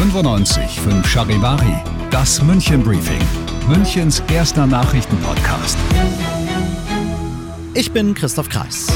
95 5 Charivari, das München Briefing, Münchens erster Nachrichtenpodcast. Ich bin Christoph Kreis.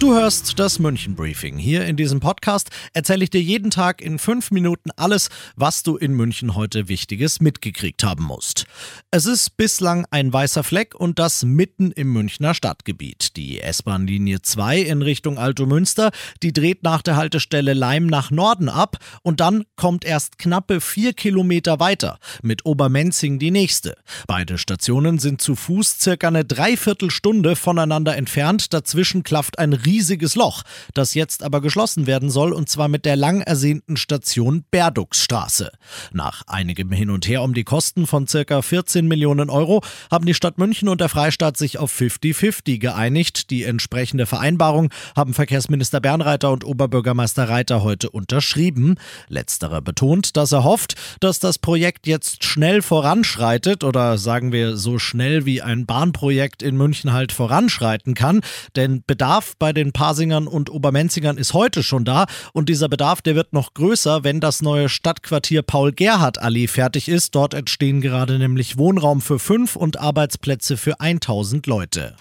Du hörst das München Briefing. Hier in diesem Podcast erzähle ich dir jeden Tag in fünf Minuten alles, was du in München heute Wichtiges mitgekriegt haben musst. Es ist bislang ein weißer Fleck und das mitten im Münchner Stadtgebiet. Die S-Bahn-Linie 2 in Richtung Altomünster, die dreht nach der Haltestelle Leim nach Norden ab und dann kommt erst knappe vier Kilometer weiter mit Obermenzing die nächste. Beide Stationen sind zu Fuß circa eine Dreiviertelstunde voneinander entfernt. Dazwischen klafft ein riesiges Loch, das jetzt aber geschlossen werden soll, und zwar mit der lang ersehnten Station Berduxstraße. Nach einigem Hin und Her um die Kosten von circa 14 Millionen Euro haben die Stadt München und der Freistaat sich auf 50-50 geeinigt. Die entsprechende Vereinbarung haben Verkehrsminister Bernreiter und Oberbürgermeister Reiter heute unterschrieben. Letzterer betont, dass er hofft, dass das Projekt jetzt schnell voranschreitet oder sagen wir so schnell wie ein Bahnprojekt in München halt voranschreiten kann, denn Bedarf bei den den Pasingern und Obermenzingern ist heute schon da und dieser Bedarf, der wird noch größer, wenn das neue Stadtquartier Paul-Gerhardt-Allee fertig ist. Dort entstehen gerade nämlich Wohnraum für fünf und Arbeitsplätze für 1000 Leute.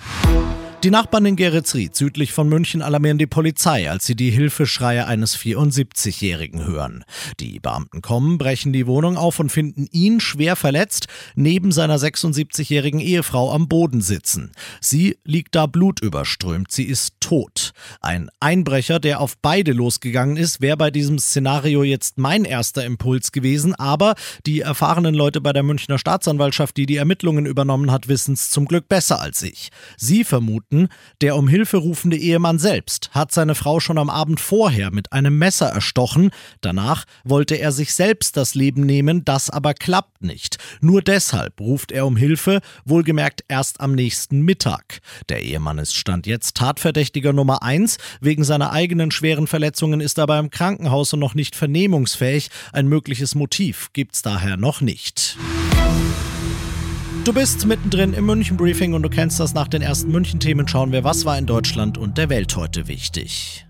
Die Nachbarn in Geretsried südlich von München alarmieren die Polizei, als sie die Hilfeschreie eines 74-Jährigen hören. Die Beamten kommen, brechen die Wohnung auf und finden ihn schwer verletzt neben seiner 76-jährigen Ehefrau am Boden sitzen. Sie liegt da blutüberströmt, sie ist tot. Ein Einbrecher, der auf beide losgegangen ist, wäre bei diesem Szenario jetzt mein erster Impuls gewesen, aber die erfahrenen Leute bei der Münchner Staatsanwaltschaft, die die Ermittlungen übernommen hat, wissen es zum Glück besser als ich. Sie vermuten, Minuten. Der um Hilfe rufende Ehemann selbst hat seine Frau schon am Abend vorher mit einem Messer erstochen. Danach wollte er sich selbst das Leben nehmen, das aber klappt nicht. Nur deshalb ruft er um Hilfe, wohlgemerkt erst am nächsten Mittag. Der Ehemann ist Stand jetzt Tatverdächtiger Nummer 1. Wegen seiner eigenen schweren Verletzungen ist er aber im Krankenhaus und noch nicht vernehmungsfähig. Ein mögliches Motiv gibt's daher noch nicht. Du bist mittendrin im München Briefing und du kennst das nach den ersten München Themen. Schauen wir, was war in Deutschland und der Welt heute wichtig.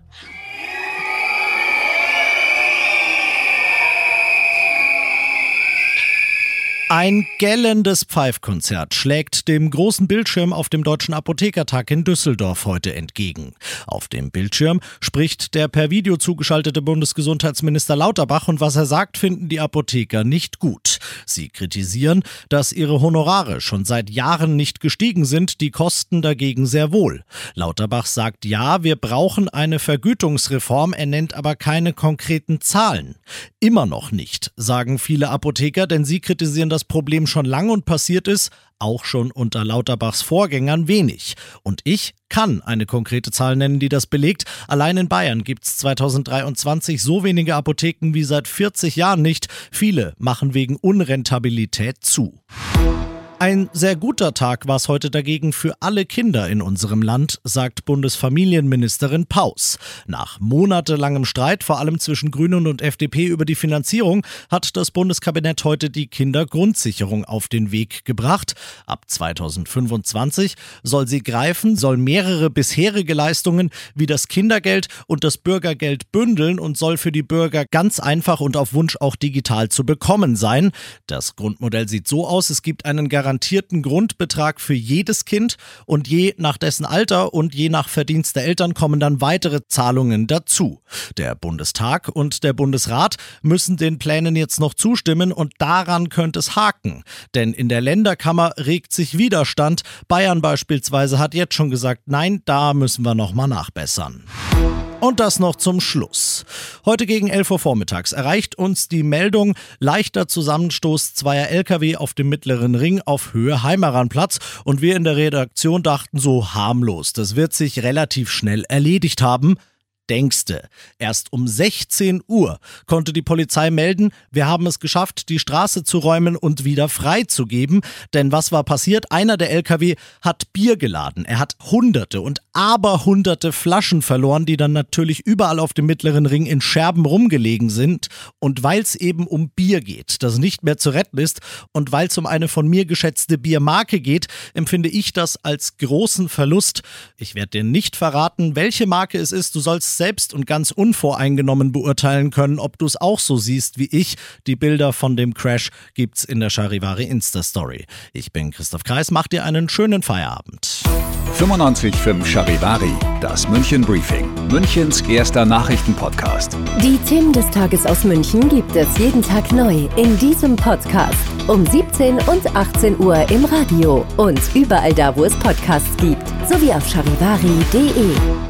Ein gellendes Pfeifkonzert schlägt dem großen Bildschirm auf dem Deutschen Apothekertag in Düsseldorf heute entgegen. Auf dem Bildschirm spricht der per Video zugeschaltete Bundesgesundheitsminister Lauterbach und was er sagt, finden die Apotheker nicht gut. Sie kritisieren, dass ihre Honorare schon seit Jahren nicht gestiegen sind, die Kosten dagegen sehr wohl. Lauterbach sagt ja, wir brauchen eine Vergütungsreform, er nennt aber keine konkreten Zahlen. Immer noch nicht, sagen viele Apotheker, denn sie kritisieren das das Problem schon lang und passiert ist, auch schon unter Lauterbachs Vorgängern wenig. Und ich kann eine konkrete Zahl nennen, die das belegt. Allein in Bayern gibt es 2023 so wenige Apotheken wie seit 40 Jahren nicht. Viele machen wegen Unrentabilität zu. Ein sehr guter Tag war es heute dagegen für alle Kinder in unserem Land, sagt Bundesfamilienministerin Paus. Nach monatelangem Streit, vor allem zwischen Grünen und FDP über die Finanzierung, hat das Bundeskabinett heute die Kindergrundsicherung auf den Weg gebracht. Ab 2025 soll sie greifen, soll mehrere bisherige Leistungen wie das Kindergeld und das Bürgergeld bündeln und soll für die Bürger ganz einfach und auf Wunsch auch digital zu bekommen sein. Das Grundmodell sieht so aus, es gibt einen Garant garantierten Grundbetrag für jedes Kind und je nach dessen Alter und je nach Verdienst der Eltern kommen dann weitere Zahlungen dazu. Der Bundestag und der Bundesrat müssen den Plänen jetzt noch zustimmen und daran könnte es haken. Denn in der Länderkammer regt sich Widerstand. Bayern beispielsweise hat jetzt schon gesagt, nein, da müssen wir nochmal nachbessern. Und das noch zum Schluss. Heute gegen 11 Uhr vormittags erreicht uns die Meldung leichter Zusammenstoß zweier Lkw auf dem mittleren Ring auf Höhe Heimeranplatz. Und wir in der Redaktion dachten so harmlos, das wird sich relativ schnell erledigt haben denkste. Erst um 16 Uhr konnte die Polizei melden, wir haben es geschafft, die Straße zu räumen und wieder freizugeben. Denn was war passiert? Einer der LKW hat Bier geladen. Er hat hunderte und aberhunderte Flaschen verloren, die dann natürlich überall auf dem mittleren Ring in Scherben rumgelegen sind. Und weil es eben um Bier geht, das nicht mehr zu retten ist, und weil es um eine von mir geschätzte Biermarke geht, empfinde ich das als großen Verlust. Ich werde dir nicht verraten, welche Marke es ist. Du sollst selbst und ganz unvoreingenommen beurteilen können, ob du es auch so siehst wie ich. Die Bilder von dem Crash gibt's in der Charivari Insta-Story. Ich bin Christoph Kreis, mach dir einen schönen Feierabend. 95.5 Charivari, das München Briefing, Münchens erster Nachrichtenpodcast. Die Themen des Tages aus München gibt es jeden Tag neu in diesem Podcast. Um 17 und 18 Uhr im Radio und überall da, wo es Podcasts gibt, sowie auf charivari.de.